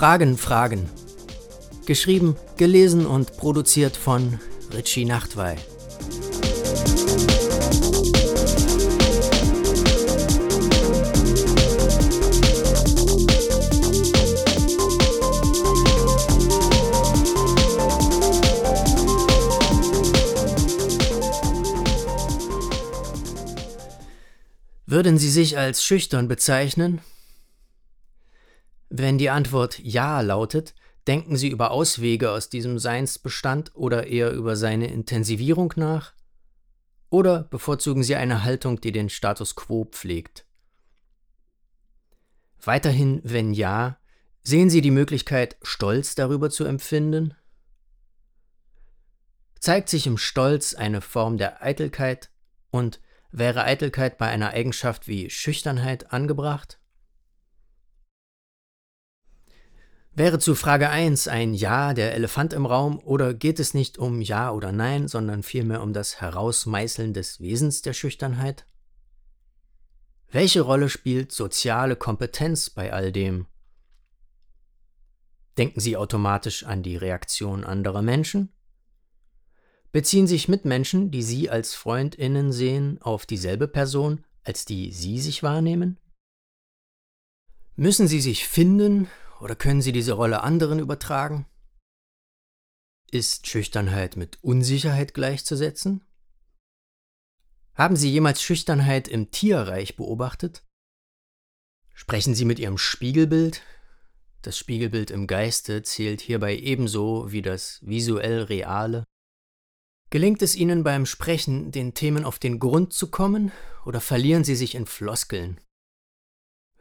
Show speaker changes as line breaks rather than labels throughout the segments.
Fragen, Fragen. Geschrieben, gelesen und produziert von Richie Nachtwey. Würden Sie sich als schüchtern bezeichnen? Wenn die Antwort Ja lautet, denken Sie über Auswege aus diesem Seinsbestand oder eher über seine Intensivierung nach? Oder bevorzugen Sie eine Haltung, die den Status quo pflegt? Weiterhin, wenn ja, sehen Sie die Möglichkeit, Stolz darüber zu empfinden? Zeigt sich im Stolz eine Form der Eitelkeit und wäre Eitelkeit bei einer Eigenschaft wie Schüchternheit angebracht? Wäre zu Frage 1 ein Ja der Elefant im Raum oder geht es nicht um Ja oder Nein, sondern vielmehr um das Herausmeißeln des Wesens der Schüchternheit? Welche Rolle spielt soziale Kompetenz bei all dem? Denken Sie automatisch an die Reaktion anderer Menschen? Beziehen sich Mitmenschen, die Sie als Freundinnen sehen, auf dieselbe Person, als die Sie sich wahrnehmen? Müssen Sie sich finden oder können Sie diese Rolle anderen übertragen? Ist Schüchternheit mit Unsicherheit gleichzusetzen? Haben Sie jemals Schüchternheit im Tierreich beobachtet? Sprechen Sie mit Ihrem Spiegelbild? Das Spiegelbild im Geiste zählt hierbei ebenso wie das visuell Reale. Gelingt es Ihnen beim Sprechen, den Themen auf den Grund zu kommen, oder verlieren Sie sich in Floskeln?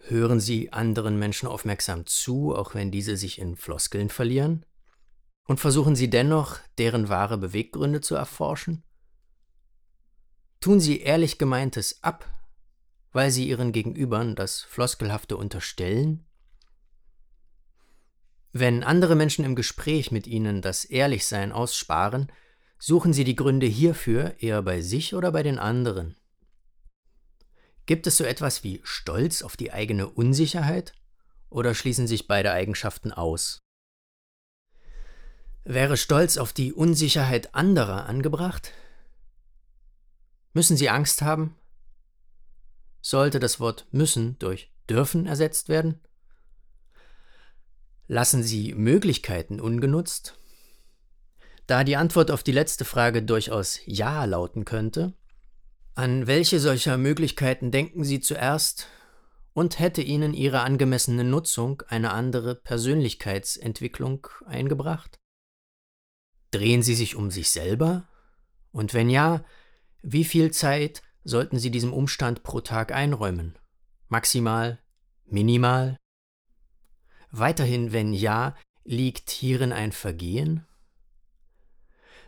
Hören Sie anderen Menschen aufmerksam zu, auch wenn diese sich in Floskeln verlieren? Und versuchen Sie dennoch, deren wahre Beweggründe zu erforschen? Tun Sie ehrlich gemeintes ab, weil Sie Ihren Gegenübern das Floskelhafte unterstellen? Wenn andere Menschen im Gespräch mit Ihnen das Ehrlichsein aussparen, suchen Sie die Gründe hierfür eher bei sich oder bei den anderen? Gibt es so etwas wie Stolz auf die eigene Unsicherheit oder schließen sich beide Eigenschaften aus? Wäre Stolz auf die Unsicherheit anderer angebracht? Müssen Sie Angst haben? Sollte das Wort müssen durch dürfen ersetzt werden? Lassen Sie Möglichkeiten ungenutzt? Da die Antwort auf die letzte Frage durchaus Ja lauten könnte, an welche solcher Möglichkeiten denken Sie zuerst und hätte Ihnen Ihre angemessene Nutzung eine andere Persönlichkeitsentwicklung eingebracht? Drehen Sie sich um sich selber? Und wenn ja, wie viel Zeit sollten Sie diesem Umstand pro Tag einräumen? Maximal? Minimal? Weiterhin, wenn ja, liegt hierin ein Vergehen?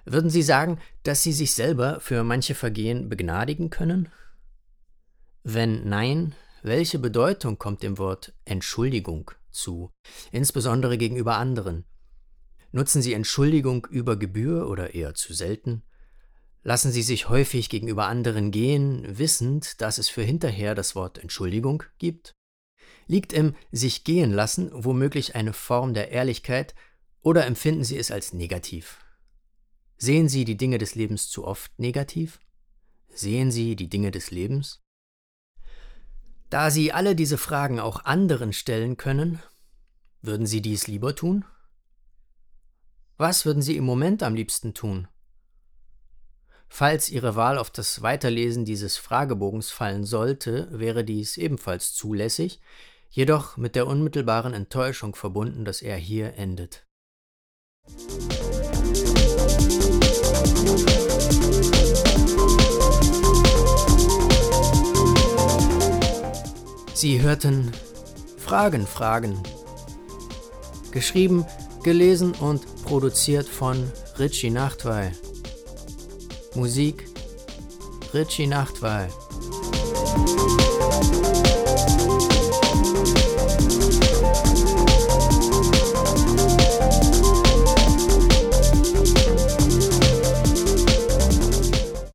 Würden Sie sagen, dass Sie sich selber für manche Vergehen begnadigen können? Wenn nein, welche Bedeutung kommt dem Wort Entschuldigung zu, insbesondere gegenüber anderen? Nutzen Sie Entschuldigung über Gebühr oder eher zu selten? Lassen Sie sich häufig gegenüber anderen gehen, wissend, dass es für hinterher das Wort Entschuldigung gibt? Liegt im sich gehen lassen womöglich eine Form der Ehrlichkeit oder empfinden Sie es als negativ? Sehen Sie die Dinge des Lebens zu oft negativ? Sehen Sie die Dinge des Lebens? Da Sie alle diese Fragen auch anderen stellen können, würden Sie dies lieber tun? Was würden Sie im Moment am liebsten tun? Falls Ihre Wahl auf das Weiterlesen dieses Fragebogens fallen sollte, wäre dies ebenfalls zulässig, jedoch mit der unmittelbaren Enttäuschung verbunden, dass er hier endet. Sie hörten Fragen, Fragen. Geschrieben, gelesen und produziert von Richie Nachtweil. Musik Richie Nachtweil.